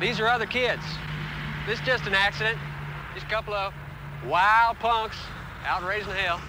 These are other kids. This is just an accident. Just a couple of wild punks out raising hell.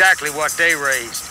Exactly what they raise.